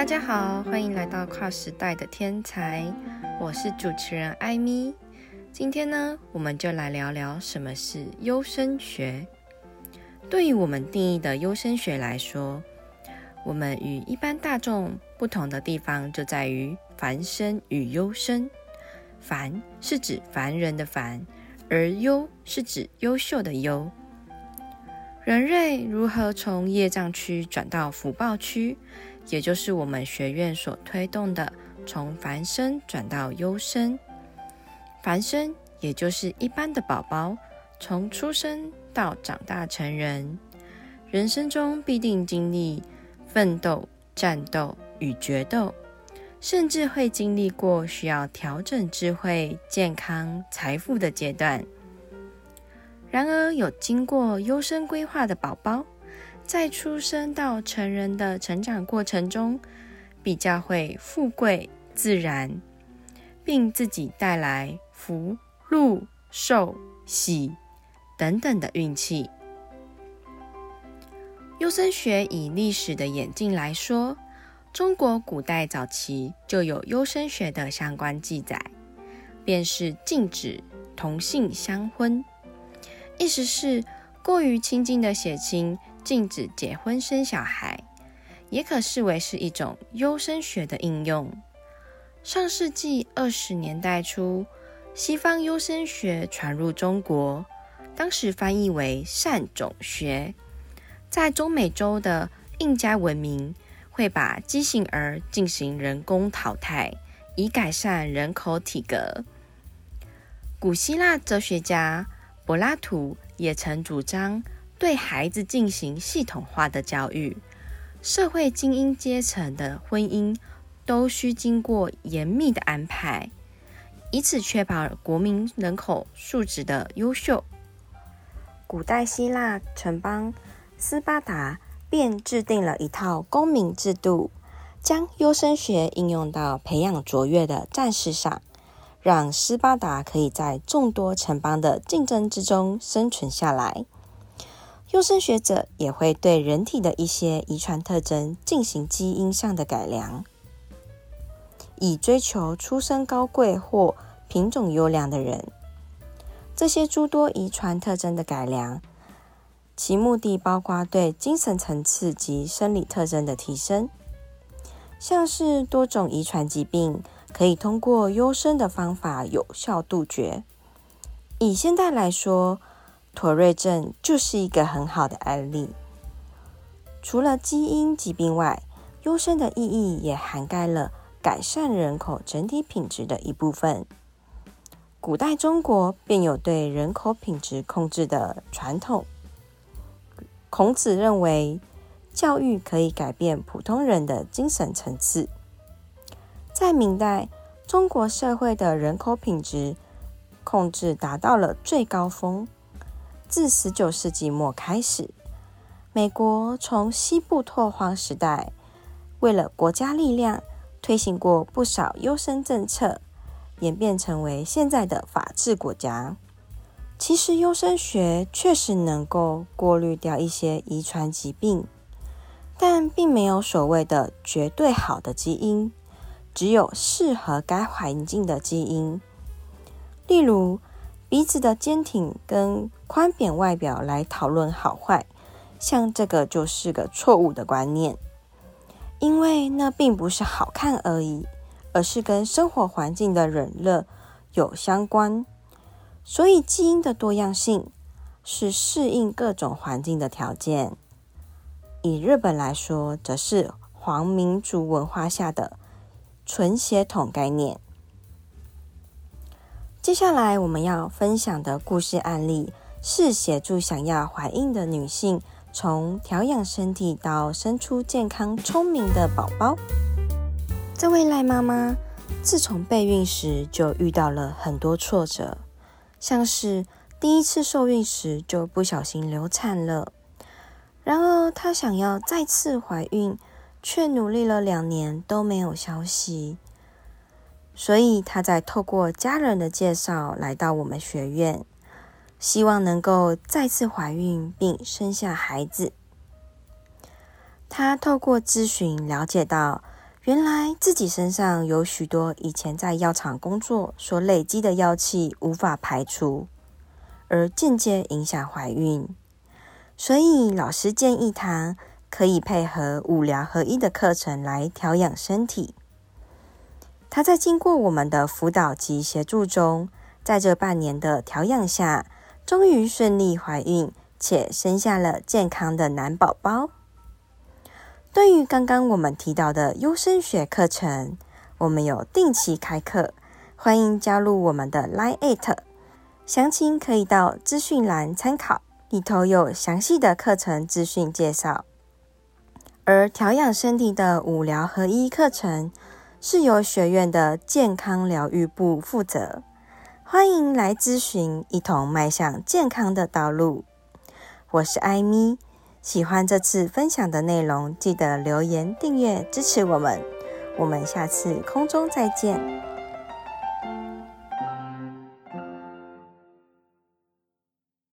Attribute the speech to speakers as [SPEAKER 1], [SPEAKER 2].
[SPEAKER 1] 大家好，欢迎来到跨时代的天才，我是主持人艾米。今天呢，我们就来聊聊什么是优生学。对于我们定义的优生学来说，我们与一般大众不同的地方就在于凡生与优生。凡是指凡人的凡，而优是指优秀的优。人类如何从业障区转到福报区？也就是我们学院所推动的，从凡生转到优生。凡生也就是一般的宝宝，从出生到长大成人，人生中必定经历奋斗、战斗与决斗，甚至会经历过需要调整智慧、健康、财富的阶段。然而，有经过优生规划的宝宝。在出生到成人的成长过程中，比较会富贵自然，并自己带来福禄寿喜等等的运气。优生学以历史的眼镜来说，中国古代早期就有优生学的相关记载，便是禁止同性相婚，意思是过于亲近的血亲。禁止结婚生小孩，也可视为是一种优生学的应用。上世纪二十年代初，西方优生学传入中国，当时翻译为善种学。在中美洲的印加文明，会把畸形儿进行人工淘汰，以改善人口体格。古希腊哲学家柏拉图也曾主张。对孩子进行系统化的教育，社会精英阶层的婚姻都需经过严密的安排，以此确保国民人口素质的优秀。古代希腊城邦斯巴达便制定了一套公民制度，将优生学应用到培养卓越的战士上，让斯巴达可以在众多城邦的竞争之中生存下来。优生学者也会对人体的一些遗传特征进行基因上的改良，以追求出身高贵或品种优良的人。这些诸多遗传特征的改良，其目的包括对精神层次及生理特征的提升，像是多种遗传疾病可以通过优生的方法有效杜绝。以现在来说，妥瑞症就是一个很好的案例。除了基因疾病外，优生的意义也涵盖了改善人口整体品质的一部分。古代中国便有对人口品质控制的传统。孔子认为，教育可以改变普通人的精神层次。在明代，中国社会的人口品质控制达到了最高峰。自十九世纪末开始，美国从西部拓荒时代，为了国家力量，推行过不少优生政策，演变成为现在的法治国家。其实，优生学确实能够过滤掉一些遗传疾病，但并没有所谓的绝对好的基因，只有适合该环境的基因。例如，鼻子的坚挺跟宽扁外表来讨论好坏，像这个就是个错误的观念，因为那并不是好看而已，而是跟生活环境的冷热有相关。所以基因的多样性是适应各种环境的条件。以日本来说，则是皇民族文化下的纯血统概念。接下来我们要分享的故事案例是协助想要怀孕的女性从调养身体到生出健康聪明的宝宝。这位赖妈妈自从备孕时就遇到了很多挫折，像是第一次受孕时就不小心流产了，然而她想要再次怀孕，却努力了两年都没有消息。所以他在透过家人的介绍来到我们学院，希望能够再次怀孕并生下孩子。他透过咨询了解到，原来自己身上有许多以前在药厂工作所累积的药气无法排除，而间接影响怀孕。所以老师建议他可以配合五疗合一的课程来调养身体。他在经过我们的辅导及协助中，在这半年的调养下，终于顺利怀孕，且生下了健康的男宝宝。对于刚刚我们提到的优生学课程，我们有定期开课，欢迎加入我们的 Line at，详情可以到资讯栏参考，里头有详细的课程资讯介绍。而调养身体的五疗合一课程，是由学院的健康疗愈部负责，欢迎来咨询，一同迈向健康的道路。我是艾咪。喜欢这次分享的内容，记得留言、订阅支持我们。我们下次空中再见。